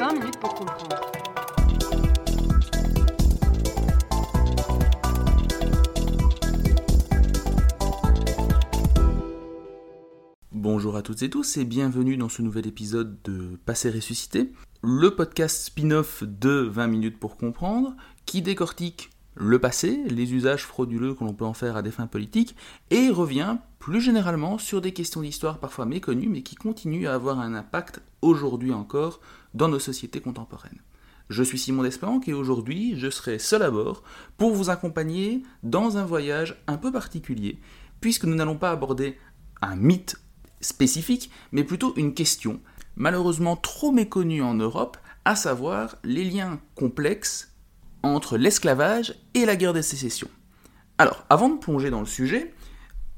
20 minutes pour comprendre. Bonjour à toutes et tous et bienvenue dans ce nouvel épisode de Passé ressuscité, le podcast spin-off de 20 minutes pour comprendre qui décortique le passé, les usages frauduleux que l'on peut en faire à des fins politiques, et revient plus généralement sur des questions d'histoire parfois méconnues, mais qui continuent à avoir un impact aujourd'hui encore dans nos sociétés contemporaines. Je suis Simon Desplanques et aujourd'hui je serai seul à bord pour vous accompagner dans un voyage un peu particulier, puisque nous n'allons pas aborder un mythe spécifique, mais plutôt une question, malheureusement trop méconnue en Europe, à savoir les liens complexes entre l'esclavage et la guerre de sécession. Alors, avant de plonger dans le sujet,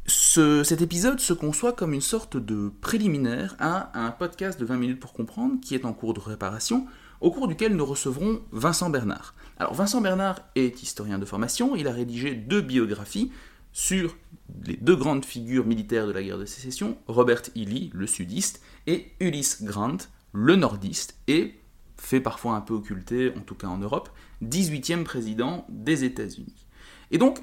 cet épisode se conçoit comme une sorte de préliminaire à un podcast de 20 minutes pour comprendre qui est en cours de réparation, au cours duquel nous recevrons Vincent Bernard. Alors Vincent Bernard est historien de formation, il a rédigé deux biographies sur les deux grandes figures militaires de la guerre de sécession, Robert E. Lee, le sudiste, et Ulysse Grant, le nordiste, et fait parfois un peu occulté, en tout cas en Europe, 18e président des États-Unis. Et donc,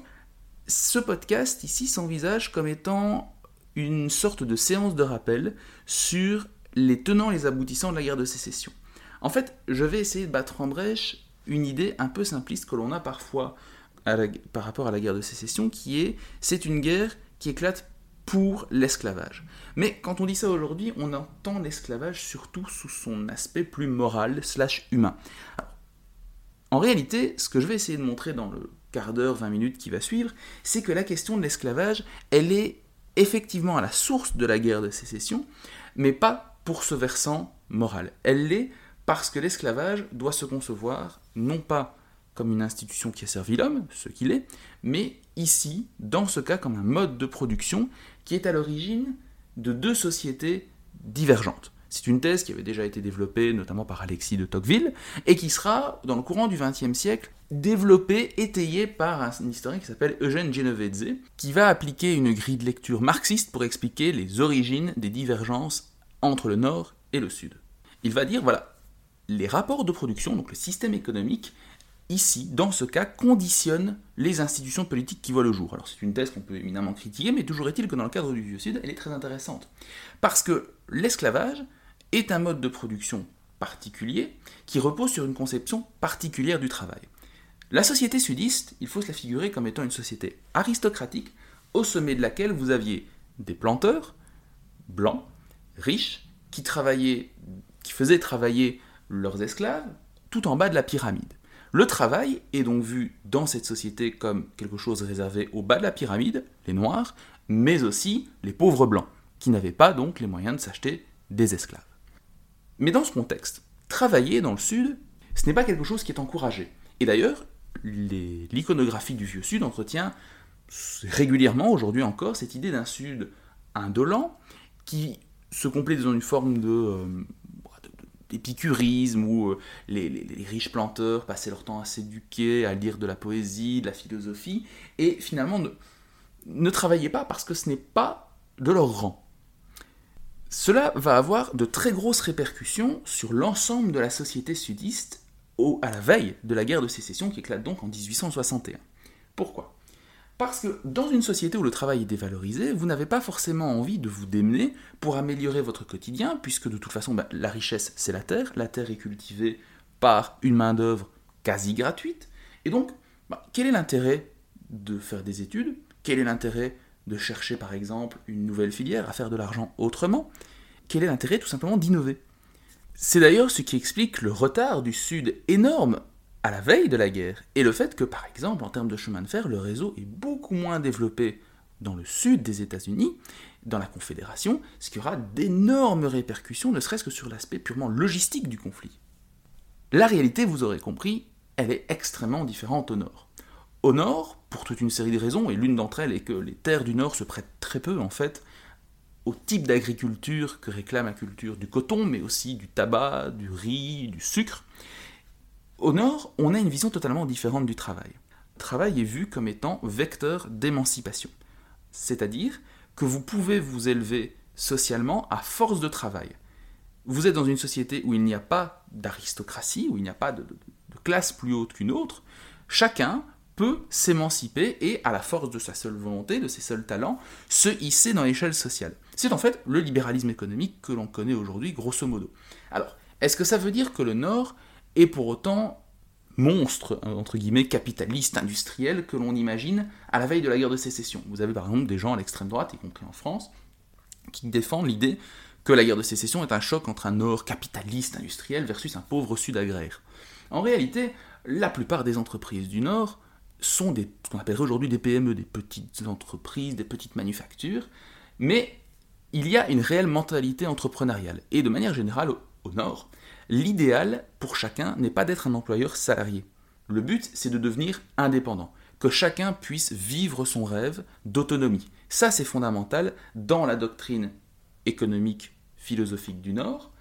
ce podcast ici s'envisage comme étant une sorte de séance de rappel sur les tenants et les aboutissants de la guerre de sécession. En fait, je vais essayer de battre en brèche une idée un peu simpliste que l'on a parfois par rapport à la guerre de sécession, qui est c'est une guerre qui éclate pour l'esclavage. Mais quand on dit ça aujourd'hui, on entend l'esclavage surtout sous son aspect plus moral slash humain. En réalité, ce que je vais essayer de montrer dans le quart d'heure, 20 minutes qui va suivre, c'est que la question de l'esclavage, elle est effectivement à la source de la guerre de sécession, mais pas pour ce versant moral. Elle l'est parce que l'esclavage doit se concevoir non pas comme une institution qui a servi l'homme, ce qu'il est, mais ici, dans ce cas, comme un mode de production qui est à l'origine de deux sociétés divergentes. C'est une thèse qui avait déjà été développée notamment par Alexis de Tocqueville et qui sera, dans le courant du XXe siècle, développée, étayée par un historien qui s'appelle Eugène Genovese, qui va appliquer une grille de lecture marxiste pour expliquer les origines des divergences entre le Nord et le Sud. Il va dire, voilà, les rapports de production, donc le système économique, ici, dans ce cas, conditionne les institutions politiques qui voient le jour. Alors c'est une thèse qu'on peut éminemment critiquer, mais toujours est-il que dans le cadre du Vieux Sud, elle est très intéressante. Parce que l'esclavage est un mode de production particulier qui repose sur une conception particulière du travail. La société sudiste, il faut se la figurer comme étant une société aristocratique, au sommet de laquelle vous aviez des planteurs, blancs, riches, qui travaillaient, qui faisaient travailler leurs esclaves, tout en bas de la pyramide. Le travail est donc vu dans cette société comme quelque chose réservé au bas de la pyramide, les noirs, mais aussi les pauvres blancs, qui n'avaient pas donc les moyens de s'acheter des esclaves. Mais dans ce contexte, travailler dans le Sud, ce n'est pas quelque chose qui est encouragé. Et d'ailleurs, l'iconographie du Vieux Sud entretient régulièrement, aujourd'hui encore, cette idée d'un Sud indolent qui se complète dans une forme de euh, épicurisme où euh, les, riches planteurs passaient leur temps à s'éduquer, à lire de la poésie, de la philosophie, et finalement ne, ne travaillaient pas parce que ce n'est pas de leur rang. Cela va avoir de très grosses répercussions sur l'ensemble de la société sudiste au, à la veille de la guerre de sécession qui éclate donc en 1861. Pourquoi? Parce que dans une société où le travail est dévalorisé, vous n'avez pas forcément envie de vous démener pour améliorer votre quotidien, puisque de toute façon, bah, la richesse, c'est la terre. La terre est cultivée par une main-d'œuvre quasi gratuite. Et donc, bah, quel est l'intérêt de faire des études? Quel est l'intérêt de chercher, par exemple, une nouvelle filière, à faire de l'argent autrement Quel est l'intérêt, tout simplement, d'innover? C'est d'ailleurs ce qui explique le retard du Sud énorme à la veille de la guerre, et le fait que, par exemple, en termes de chemin de fer, le réseau est beaucoup moins développé dans le sud des États-Unis, dans la Confédération, ce qui aura d'énormes répercussions, ne serait-ce que sur l'aspect purement logistique du conflit. La réalité, vous aurez compris, elle est extrêmement différente au nord. Au nord, pour toute une série de raisons, et l'une d'entre elles est que les terres du nord se prêtent très peu, en fait, au type d'agriculture que réclame la culture du coton, mais aussi du tabac, du riz, du sucre, au nord, on a une vision totalement différente du travail. Le travail est vu comme étant vecteur d'émancipation. C'est-à-dire que vous pouvez vous élever socialement à force de travail. vous êtes dans une société où il n'y a pas d'aristocratie, où il n'y a pas de, classe plus haute qu'une autre, chacun peut s'émanciper et, à la force de sa seule volonté, de ses seuls talents, se hisser dans l'échelle sociale. C'est en fait le libéralisme économique que l'on connaît aujourd'hui, grosso modo. Alors, est-ce que ça veut dire que le Nord est pour autant monstre, entre guillemets, capitaliste, industriel, que l'on imagine à la veille de la guerre de sécession? Vous avez par exemple des gens à l'extrême droite, y compris en France, qui défendent l'idée que la guerre de sécession est un choc entre un Nord capitaliste, industriel, versus un pauvre Sud agraire. En réalité, la plupart des entreprises du Nord sont ce qu'on appellerait aujourd'hui des PME, des petites entreprises, des petites manufactures, mais il y a une réelle mentalité entrepreneuriale. Et de manière générale, au, Nord, l'idéal pour chacun n'est pas d'être un employeur salarié. Le but, c'est de devenir indépendant, que chacun puisse vivre son rêve d'autonomie. Ça, c'est fondamental dans la doctrine économique, philosophique du Nord,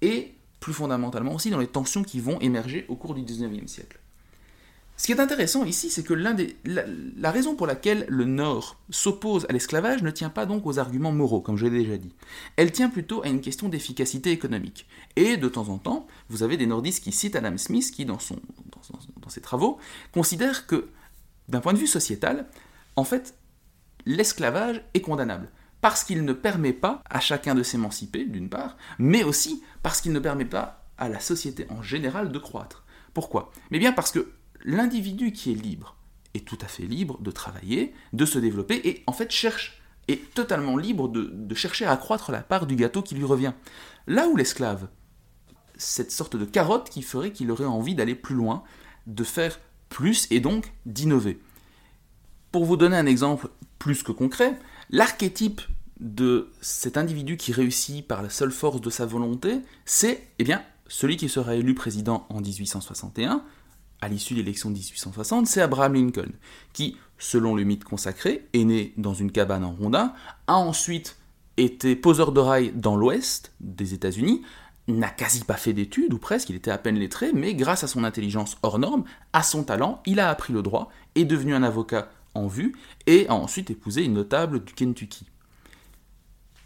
et plus fondamentalement aussi dans les tensions qui vont émerger au cours du XIXe siècle. Ce qui est intéressant ici, c'est que la, raison pour laquelle le Nord s'oppose à l'esclavage ne tient pas donc aux arguments moraux, comme je l'ai déjà dit. Elle tient plutôt à une question d'efficacité économique. Et de temps en temps, vous avez des nordistes qui citent Adam Smith, qui dans, dans ses travaux, considère que, d'un point de vue sociétal, en fait, l'esclavage est condamnable. Parce qu'il ne permet pas à chacun de s'émanciper, d'une part, mais aussi parce qu'il ne permet pas à la société en général de croître. Pourquoi? Mais bien parce que l'individu qui est libre est tout à fait libre de travailler, de se développer, et en fait cherche, est totalement libre de, chercher à accroître la part du gâteau qui lui revient. Là où l'esclave, cette sorte de carotte qui ferait qu'il aurait envie d'aller plus loin, de faire plus et donc d'innover. Pour vous donner un exemple plus que concret, l'archétype de cet individu qui réussit par la seule force de sa volonté, c'est eh bien celui qui sera élu président en 1861, à l'issue de l'élection de 1860, c'est Abraham Lincoln, qui, selon le mythe consacré, est né dans une cabane en Rondin, a ensuite été poseur de rail dans l'ouest des États-Unis, n'a quasi pas fait d'études, ou presque, il était à peine lettré, mais grâce à son intelligence hors norme, à son talent, il a appris le droit, est devenu un avocat en vue, et a ensuite épousé une notable du Kentucky.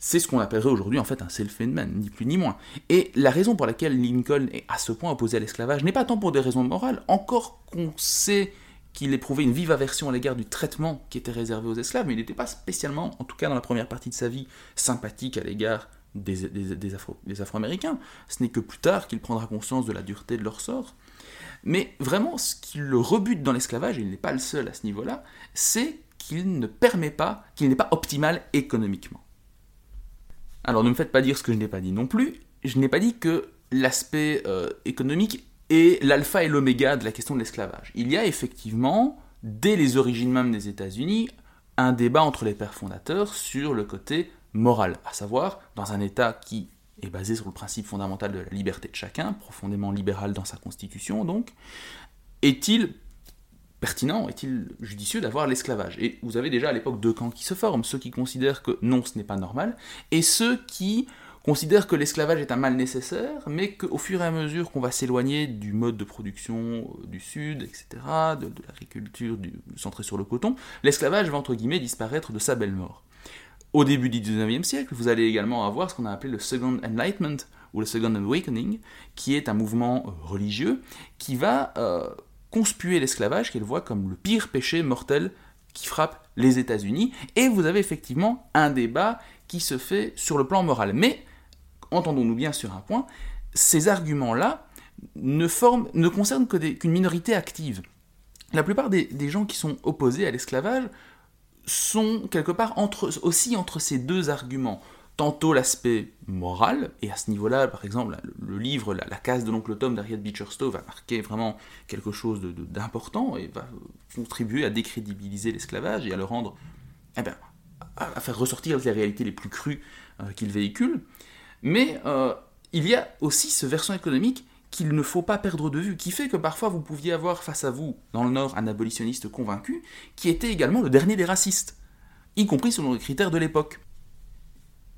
C'est ce qu'on appellerait aujourd'hui en fait un self-made ni plus ni moins. Et la raison pour laquelle Lincoln est à ce point opposé à l'esclavage n'est pas tant pour des raisons morales, encore qu'on sait qu'il éprouvait une vive aversion à l'égard du traitement qui était réservé aux esclaves, mais il n'était pas spécialement, en tout cas dans la première partie de sa vie, sympathique à l'égard des, des, Afro-Américains. Ce n'est que plus tard qu'il prendra conscience de la dureté de leur sort. Mais vraiment, ce qui le rebute dans l'esclavage, et il n'est pas le seul à ce niveau-là, c'est qu'il ne permet pas, qu'il n'est pas optimal économiquement. Alors ne me faites pas dire ce que je n'ai pas dit non plus. Je n'ai pas dit que l'aspect euh, économique est l'alpha et l'oméga de la question de l'esclavage. Il y a effectivement, dès les origines même des États-Unis, un débat entre les pères fondateurs sur le côté moral, à savoir, dans un État qui est basé sur le principe fondamental de la liberté de chacun, profondément libéral dans sa constitution donc, est-il pertinent, est-il judicieux d'avoir l'esclavage? Et vous avez déjà à l'époque deux camps qui se forment, ceux qui considèrent que non, ce n'est pas normal, et ceux qui considèrent que l'esclavage est un mal nécessaire, mais qu'au fur et à mesure qu'on va s'éloigner du mode de production euh, du Sud, etc., de, l'agriculture centrée sur le coton, l'esclavage va entre guillemets disparaître de sa belle mort. Au début du 19e siècle, vous allez également avoir ce qu'on a appelé le Second Enlightenment, ou le Second Awakening, qui est un mouvement euh, religieux qui va euh, conspuer l'esclavage qu'elle voit comme le pire péché mortel qui frappe les États-Unis. Et vous avez effectivement un débat qui se fait sur le plan moral. Mais, entendons-nous bien sur un point, ces arguments-là ne, ne concernent qu'une minorité active. La plupart des, gens qui sont opposés à l'esclavage sont quelque part aussi entre ces deux arguments tantôt l'aspect moral, et à ce niveau-là, par exemple, le livre La, case de l'oncle Tom d'Harriet Beecher Stowe va marquer vraiment quelque chose d'important et va contribuer à décrédibiliser l'esclavage et à le rendre, eh bien, à, faire ressortir les réalités les plus crues euh, qu'il véhicule. Mais euh, il y a aussi ce versant économique qu'il ne faut pas perdre de vue, qui fait que parfois vous pouviez avoir face à vous, dans le Nord, un abolitionniste convaincu, qui était également le dernier des racistes, y compris selon les critères de l'époque.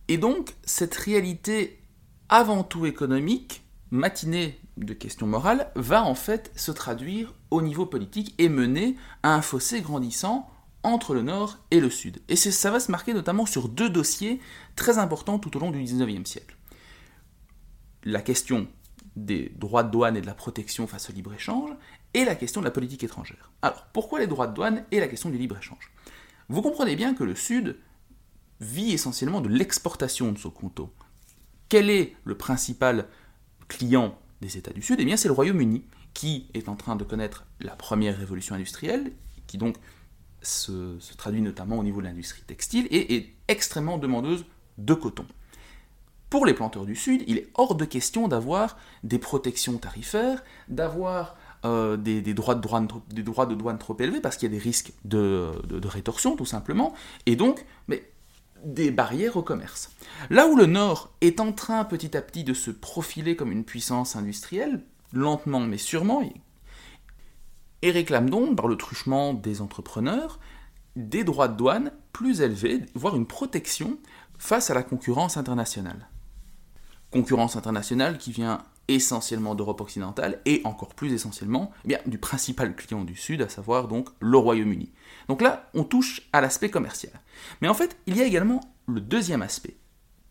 Et donc, cette réalité avant tout économique, matinée de questions morales, va en fait se traduire au niveau politique et mener à un fossé grandissant entre le Nord et le Sud. Et ça va se marquer notamment sur deux dossiers très importants tout au long du XIXe siècle. la question des droits de douane et de la protection face au libre-échange, et la question de la politique étrangère. Alors, pourquoi les droits de douane et la question du libre-échange? Vous comprenez bien que le Sud vit essentiellement de l'exportation de son conto. Quel est le principal client des États du Sud? Eh bien, c'est le Royaume-Uni, qui est en train de connaître la première révolution industrielle, qui donc se, traduit notamment au niveau de l'industrie textile, et est extrêmement demandeuse de coton. Pour les planteurs du Sud, il est hors de question d'avoir des protections tarifaires, d'avoir euh, des, droits de douane, de trop élevés, parce qu'il y a des risques de, rétorsion, tout simplement, et donc mais, des barrières au commerce. Là où le Nord est en train petit à petit de se profiler comme une puissance industrielle, lentement mais sûrement, et réclame donc, par le truchement des entrepreneurs, des droits de douane plus élevés, voire une protection face à la concurrence internationale. Concurrence internationale qui vient essentiellement d'Europe occidentale et encore plus essentiellement eh du principal client du Sud, à savoir donc le Royaume-Uni. Donc là, on touche à l'aspect commercial. Mais en fait, il y a également le deuxième aspect,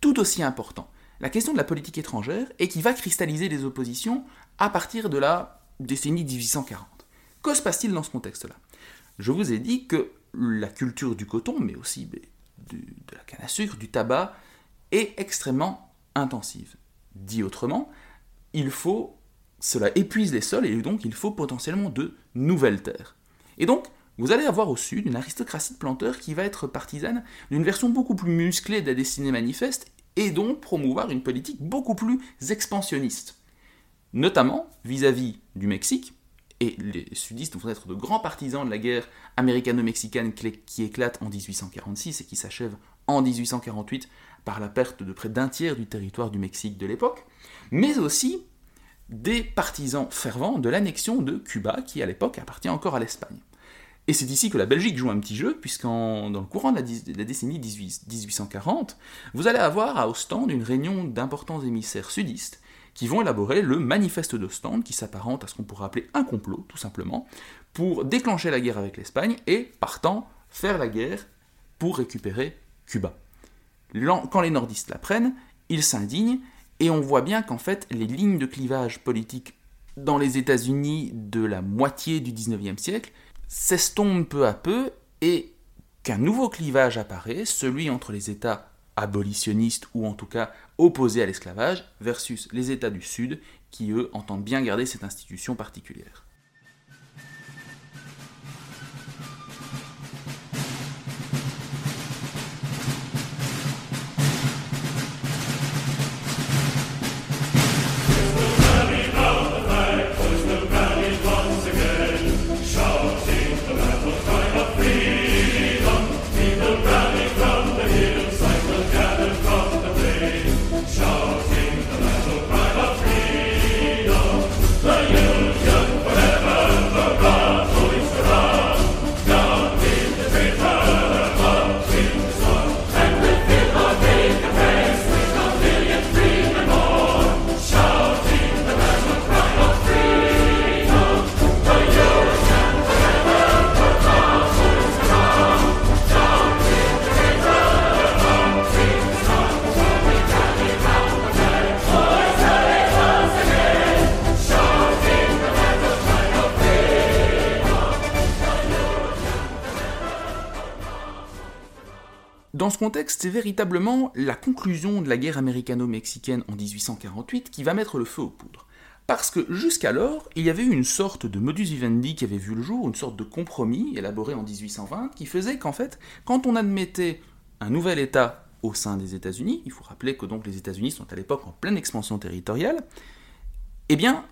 tout aussi important, la question de la politique étrangère et qui va cristalliser les oppositions à partir de la décennie 1840. Que se passe-t-il dans ce contexte-là? Je vous ai dit que la culture du coton, mais aussi de la canne à sucre, du tabac, est extrêmement intensive. Dit autrement, il faut, cela épuise les sols et donc il faut potentiellement de nouvelles terres. Et donc, vous allez avoir au sud une aristocratie de planteurs qui va être partisane d'une version beaucoup plus musclée de la destinée manifeste et donc promouvoir une politique beaucoup plus expansionniste. Notamment vis-à-vis du Mexique, et les sudistes vont être de grands partisans de la guerre américano-mexicaine qui éclate en 1846 et qui s'achève en 1848 par la perte de près d'un tiers du territoire du Mexique de l'époque, mais aussi des partisans fervents de l'annexion de Cuba, qui à l'époque appartient encore à l'Espagne. Et c'est ici que la Belgique joue un petit jeu, puisqu'en dans le courant de la, décennie 1840, vous allez avoir à Ostende une réunion d'importants émissaires sudistes qui vont élaborer le manifeste d'Ostende, qui s'apparente à ce qu'on pourrait appeler un complot, tout simplement, pour déclencher la guerre avec l'Espagne et, partant, faire la guerre pour récupérer Cuba. Quand les nordistes la prennent, ils s'indignent, et on voit bien qu'en fait, les lignes de clivage politique dans les États-Unis de la moitié du 19e siècle s'estompe peu à peu et qu'un nouveau clivage apparaît, celui entre les États abolitionnistes ou en tout cas opposés à l'esclavage versus les États du Sud qui eux entendent bien garder cette institution particulière. C'est véritablement la conclusion de la guerre américano-mexicaine en 1848 qui va mettre le feu aux poudres. Parce que jusqu'alors, il y avait eu une sorte de modus vivendi qui avait vu le jour, une sorte de compromis élaboré en 1820, qui faisait qu'en fait, quand on admettait un nouvel État au sein des États-Unis, il faut rappeler que donc les États-Unis sont à l'époque en pleine expansion territoriale, eh bien,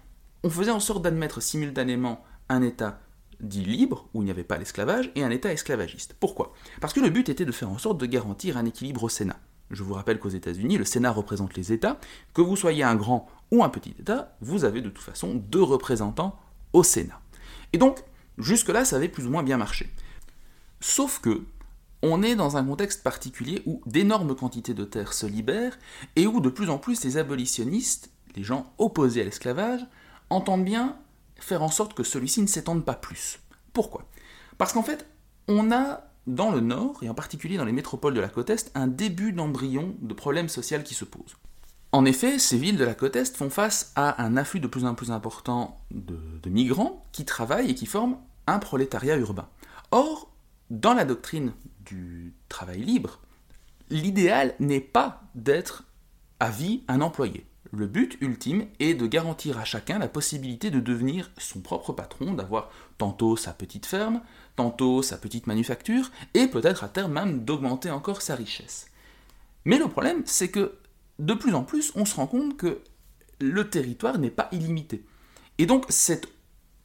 on faisait en sorte d'admettre simultanément un État dit libre, où il n'y avait pas l'esclavage, et un État esclavagiste. Pourquoi? Parce que le but était de faire en sorte de garantir un équilibre au Sénat. Je vous rappelle qu'aux États-Unis, le Sénat représente les États. Que vous soyez un grand ou un petit État, vous avez de toute façon deux représentants au Sénat. Et donc, jusque-là, ça avait plus ou moins bien marché. Sauf que, on est dans un contexte particulier où d'énormes quantités de terres se libèrent et où de plus en plus les abolitionnistes, les gens opposés à l'esclavage, entendent bien faire en sorte que celui-ci ne s'étende pas plus. Pourquoi? Parce qu'en fait, on a dans le Nord, et en particulier dans les métropoles de la côte Est, un début d'embryon de problème social qui se pose. En effet, ces villes de la côte Est font face à un afflux de plus en plus important de migrants qui travaillent et qui forment un prolétariat urbain. Or, dans la doctrine du travail libre, l'idéal n'est pas d'être à vie un employé. Le but ultime est de garantir à chacun la possibilité de devenir son propre patron, d'avoir tantôt sa petite ferme, tantôt sa petite manufacture, et peut-être à terme même d'augmenter encore sa richesse. Mais le problème, c'est que de plus en plus, on se rend compte que le territoire n'est pas illimité. Et donc cette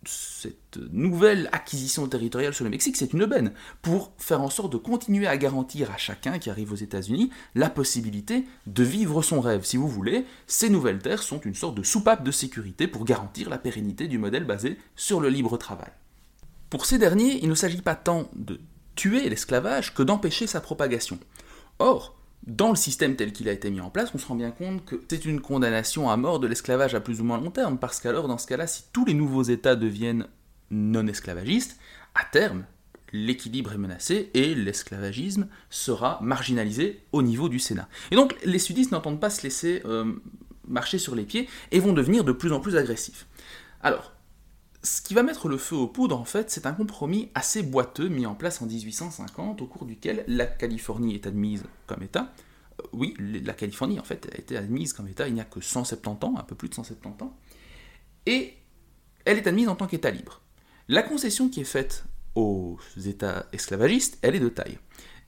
cette nouvelle acquisition territoriale sur le Mexique, c'est une aubaine pour faire en sorte de continuer à garantir à chacun qui arrive aux États-Unis la possibilité de vivre son rêve. Si vous voulez, ces nouvelles terres sont une sorte de soupape de sécurité pour garantir la pérennité du modèle basé sur le libre travail. Pour ces derniers, il ne s'agit pas tant de tuer l'esclavage que d'empêcher sa propagation. Or, dans le système tel qu'il a été mis en place, on se rend bien compte que c'est une condamnation à mort de l'esclavage à plus ou moins long terme, parce qu'alors, dans ce cas-là, si tous les nouveaux États deviennent non esclavagistes, à terme, l'équilibre est menacé et l'esclavagisme sera marginalisé au niveau du Sénat. Et donc, les sudistes n'entendent pas se laisser euh, marcher sur les pieds et vont devenir de plus en plus agressifs. Alors, ce qui va mettre le feu aux poudres, en fait, c'est un compromis assez boiteux mis en place en 1850, au cours duquel la Californie est admise comme État. Euh, oui, la Californie, en fait, a été admise comme État il n'y a que 170 ans, un peu plus de 170 ans. Et elle est admise en tant qu'État libre. La concession qui est faite aux États esclavagistes, elle est de taille.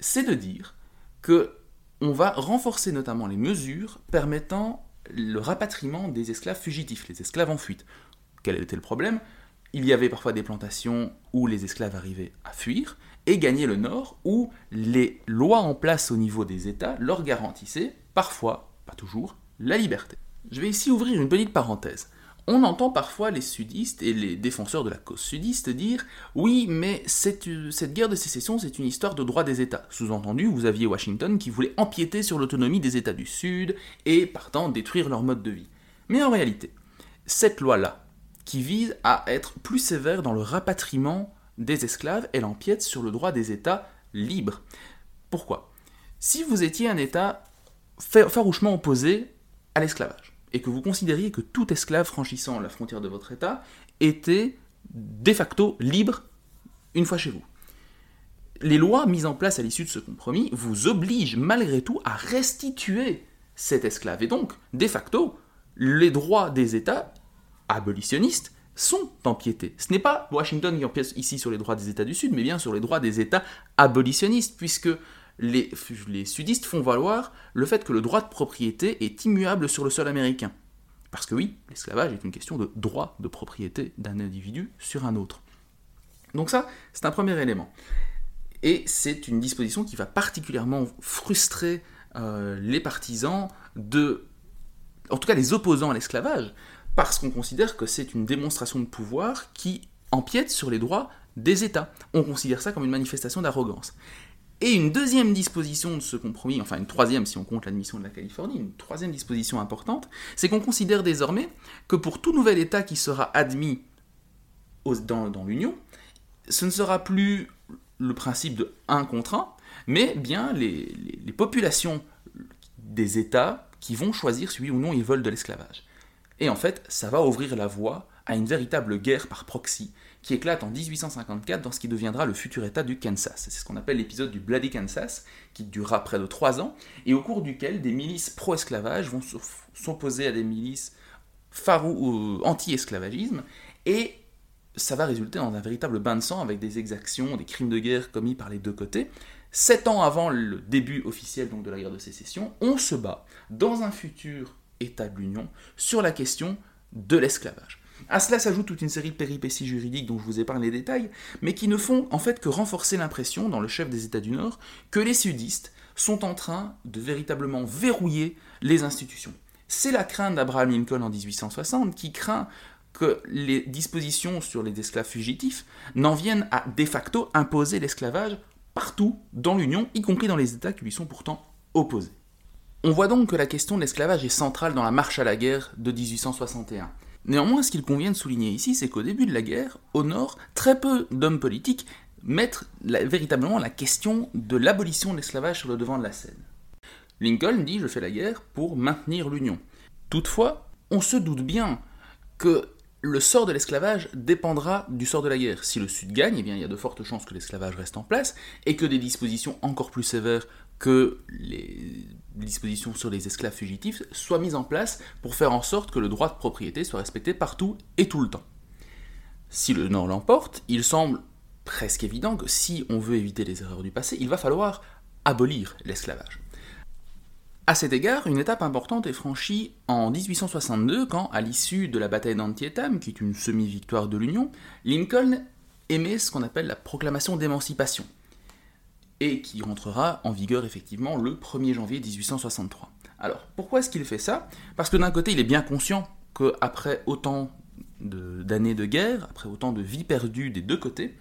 C'est de dire que on va renforcer notamment les mesures permettant le rapatriement des esclaves fugitifs, les esclaves en fuite. Quel était le problème? Il y avait parfois des plantations où les esclaves arrivaient à fuir, et gagner le nord, où les lois en place au niveau des États leur garantissaient, parfois, pas toujours, la liberté. Je vais ici ouvrir une petite parenthèse. On entend parfois les sudistes et les défenseurs de la cause sudiste dire oui, mais cette, cette guerre de sécession, c'est une histoire de droit des États. Sous-entendu, vous aviez Washington qui voulait empiéter sur l'autonomie des États du Sud et, partant, détruire leur mode de vie. Mais en réalité, cette loi-là, qui vise à être plus sévère dans le rapatriement des esclaves, elle empiète sur le droit des États libres. Pourquoi? Si vous étiez un État farouchement opposé à l'esclavage, et que vous considériez que tout esclave franchissant la frontière de votre État était de facto libre une fois chez vous. Les lois mises en place à l'issue de ce compromis vous obligent malgré tout à restituer cet esclave. Et donc, de facto, les droits des États abolitionnistes sont empiétés. Ce n'est pas Washington qui empiète ici sur les droits des États du Sud, mais bien sur les droits des États abolitionnistes, puisque les, sudistes font valoir le fait que le droit de propriété est immuable sur le sol américain. Parce que oui, l'esclavage est une question de droit de propriété d'un individu sur un autre. Donc ça, c'est un premier élément. Et c'est une disposition qui va particulièrement frustrer euh, les partisans de... En tout cas les opposants à l'esclavage, parce qu'on considère que c'est une démonstration de pouvoir qui empiète sur les droits des États. On considère ça comme une manifestation d'arrogance. Et une deuxième disposition de ce compromis, enfin une troisième si on compte l'admission de la Californie, une troisième disposition importante, c'est qu'on considère désormais que pour tout nouvel État qui sera admis dans, l'Union, ce ne sera plus le principe de 1 contre 1, mais bien les, les populations des États qui vont choisir si oui ou non ils veulent de l'esclavage. Et en fait, ça va ouvrir la voie à une véritable guerre par proxy qui éclate en 1854 dans ce qui deviendra le futur État du Kansas. C'est ce qu'on appelle l'épisode du Bloody Kansas, qui durera près de trois ans, et au cours duquel des milices pro-esclavage vont s'opposer à des milices farou anti-esclavagisme, et ça va résulter dans un véritable bain de sang avec des exactions, des crimes de guerre commis par les deux côtés. Sept ans avant le début officiel de la guerre de sécession, on se bat dans un futur État de l'Union sur la question de l'esclavage. À cela s'ajoute toute une série de péripéties juridiques dont je vous épargne les détails, mais qui ne font en fait que renforcer l'impression dans le chef des États du Nord que les sudistes sont en train de véritablement verrouiller les institutions. C'est la crainte d'Abraham Lincoln en 1860 qui craint que les dispositions sur les esclaves fugitifs n'en viennent à de facto imposer l'esclavage partout dans l'Union, y compris dans les États qui lui sont pourtant opposés. On voit donc que la question de l'esclavage est centrale dans la marche à la guerre de 1861. Néanmoins, ce qu'il convient de souligner ici, c'est qu'au début de la guerre, au Nord, très peu d'hommes politiques mettent véritablement la question de l'abolition de l'esclavage sur le devant de la scène. Lincoln dit Je fais la guerre pour maintenir l'Union. Toutefois, on se doute bien que le sort de l'esclavage dépendra du sort de la guerre. Si le Sud gagne, eh il y a de fortes chances que l'esclavage reste en place et que des dispositions encore plus sévères que les dispositions sur les esclaves fugitifs soient mises en place pour faire en sorte que le droit de propriété soit respecté partout et tout le temps. Si le Nord l'emporte, il semble presque évident que si on veut éviter les erreurs du passé, il va falloir abolir l'esclavage. À cet égard, une étape importante est franchie en 1862 quand, à l'issue de la bataille d'Antietam, qui est une semi-victoire de l'Union, Lincoln émet ce qu'on appelle la proclamation d'émancipation, et qui rentrera en vigueur effectivement le 1er janvier 1863. Alors, pourquoi est-ce qu'il fait ça? Parce que d'un côté, il est bien conscient qu'après autant d'années de, guerre, après autant de vies perdues des deux côtés,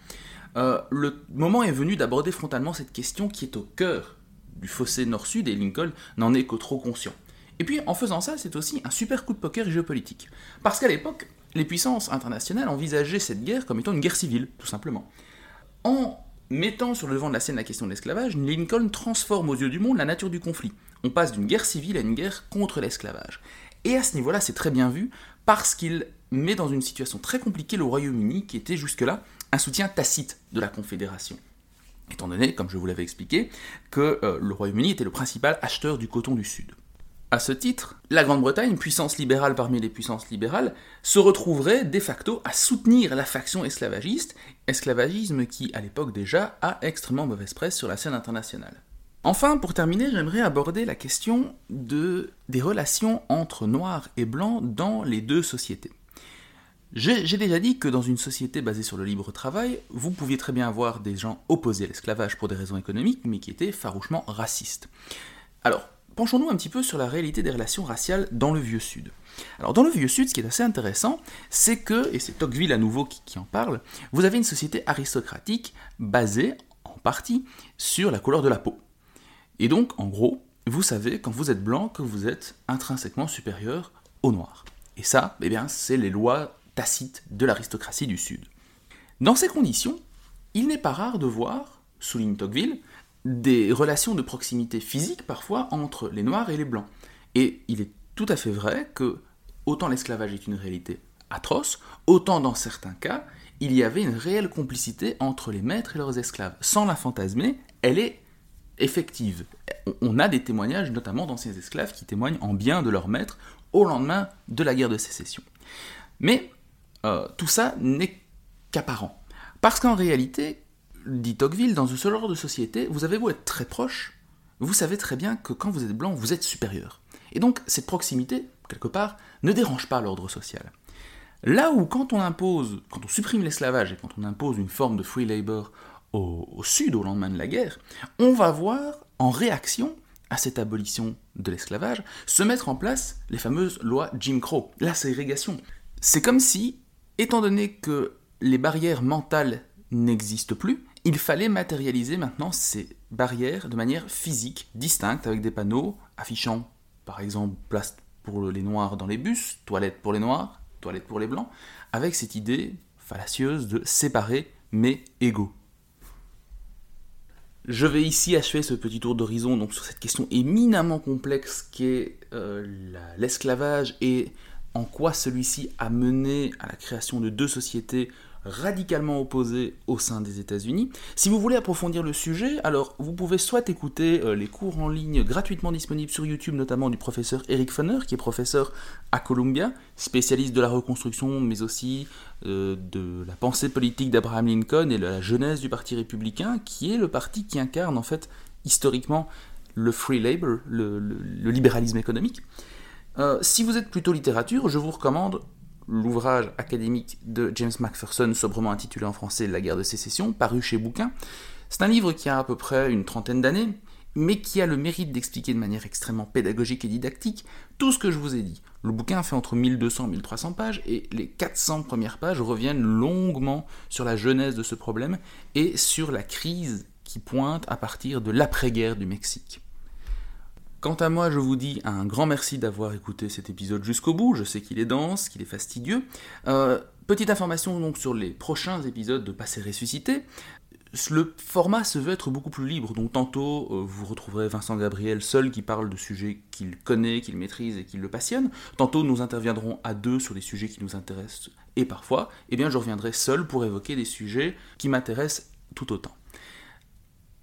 euh, le moment est venu d'aborder frontalement cette question qui est au cœur du fossé nord-sud et Lincoln n'en est que trop conscient. Et puis en faisant ça, c'est aussi un super coup de poker géopolitique. Parce qu'à l'époque, les puissances internationales envisageaient cette guerre comme étant une guerre civile, tout simplement. En mettant sur le devant de la scène la question de l'esclavage, Lincoln transforme aux yeux du monde la nature du conflit. On passe d'une guerre civile à une guerre contre l'esclavage. Et à ce niveau-là, c'est très bien vu parce qu'il met dans une situation très compliquée le Royaume-Uni qui était jusque-là un soutien tacite de la Confédération étant donné, comme je vous l'avais expliqué, que euh, le Royaume-Uni était le principal acheteur du coton du Sud. À ce titre, la Grande-Bretagne, puissance libérale parmi les puissances libérales, se retrouverait de facto à soutenir la faction esclavagiste, esclavagisme qui, à l'époque déjà, a extrêmement mauvaise presse sur la scène internationale. Enfin, pour terminer, j'aimerais aborder la question de, des relations entre noirs et blancs dans les deux sociétés. J'ai déjà dit que dans une société basée sur le libre travail, vous pouviez très bien avoir des gens opposés à l'esclavage pour des raisons économiques, mais qui étaient farouchement racistes. Alors, penchons-nous un petit peu sur la réalité des relations raciales dans le Vieux Sud. Alors, dans le Vieux Sud, ce qui est assez intéressant, c'est que, et c'est Tocqueville à nouveau qui, en parle, vous avez une société aristocratique basée, en partie, sur la couleur de la peau. Et donc, en gros, vous savez, quand vous êtes blanc, que vous êtes intrinsèquement supérieur aux noirs. Et ça, eh bien, c'est les lois tacite de l'aristocratie du Sud. Dans ces conditions, il n'est pas rare de voir, souligne Tocqueville, des relations de proximité physique parfois entre les Noirs et les Blancs. Et il est tout à fait vrai que autant l'esclavage est une réalité atroce, autant dans certains cas, il y avait une réelle complicité entre les maîtres et leurs esclaves. Sans la fantasmer, elle est effective. On a des témoignages, notamment d'anciens esclaves, qui témoignent en bien de leur maître au lendemain de la guerre de sécession. Mais euh, tout ça n'est qu'apparent. Parce qu'en réalité, dit Tocqueville, dans ce genre de société, vous avez beau être très proche, vous savez très bien que quand vous êtes blanc, vous êtes supérieur. Et donc, cette proximité, quelque part, ne dérange pas l'ordre social. Là où, quand on impose, quand on supprime l'esclavage et quand on impose une forme de free labor au, au, sud au lendemain de la guerre, on va voir, en réaction à cette abolition de l'esclavage, se mettre en place les fameuses lois Jim Crow, la ségrégation. C'est comme si Étant donné que les barrières mentales n'existent plus, il fallait matérialiser maintenant ces barrières de manière physique, distincte, avec des panneaux affichant, par exemple, place pour les noirs dans les bus, toilettes pour les noirs, toilettes pour les blancs, avec cette idée fallacieuse de séparer mais égaux. Je vais ici achever ce petit tour d'horizon sur cette question éminemment complexe qu'est euh, l'esclavage et en quoi celui-ci a mené à la création de deux sociétés radicalement opposées au sein des États-Unis. Si vous voulez approfondir le sujet, alors vous pouvez soit écouter euh, les cours en ligne gratuitement disponibles sur YouTube, notamment du professeur Eric Funner, qui est professeur à Columbia, spécialiste de la reconstruction, mais aussi euh, de la pensée politique d'Abraham Lincoln et de la jeunesse du Parti républicain, qui est le parti qui incarne en fait historiquement le free labor, le libéralisme économique. Euh, si vous êtes plutôt littérature, je vous recommande l'ouvrage académique de James Macpherson, sobrement intitulé en français La guerre de sécession, paru chez Bouquin. C'est un livre qui a à peu près une trentaine d'années, mais qui a le mérite d'expliquer de manière extrêmement pédagogique et didactique tout ce que je vous ai dit. Le bouquin fait entre 1200 et 1300 pages, et les 400 premières pages reviennent longuement sur la genèse de ce problème et sur la crise qui pointe à partir de l'après-guerre du Mexique. Quant à moi, je vous dis un grand merci d'avoir écouté cet épisode jusqu'au bout. Je sais qu'il est dense, qu'il est fastidieux. Euh, petite information donc sur les prochains épisodes de Passé ressuscité. le format se veut être beaucoup plus libre, donc tantôt euh, vous retrouverez Vincent Gabriel seul qui parle de sujets qu'il connaît, qu'il maîtrise et qui le passionne, tantôt nous interviendrons à deux sur des sujets qui nous intéressent, et parfois, eh bien je reviendrai seul pour évoquer des sujets qui m'intéressent tout autant.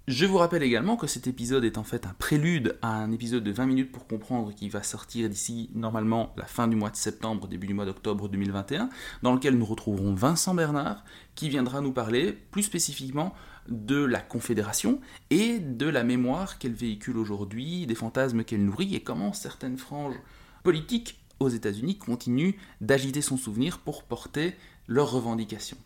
Je vous rappelle également que cet épisode est en fait un prélude à un épisode de 20 minutes pour comprendre qui va sortir d'ici normalement la fin du mois de septembre, début du mois d'octobre 2021, dans lequel nous retrouverons Vincent Bernard qui viendra nous parler plus spécifiquement de la Confédération et de la mémoire qu'elle véhicule aujourd'hui, des fantasmes qu'elle nourrit et comment certaines franges politiques aux États-Unis continuent d'agiter son souvenir pour porter leurs revendications.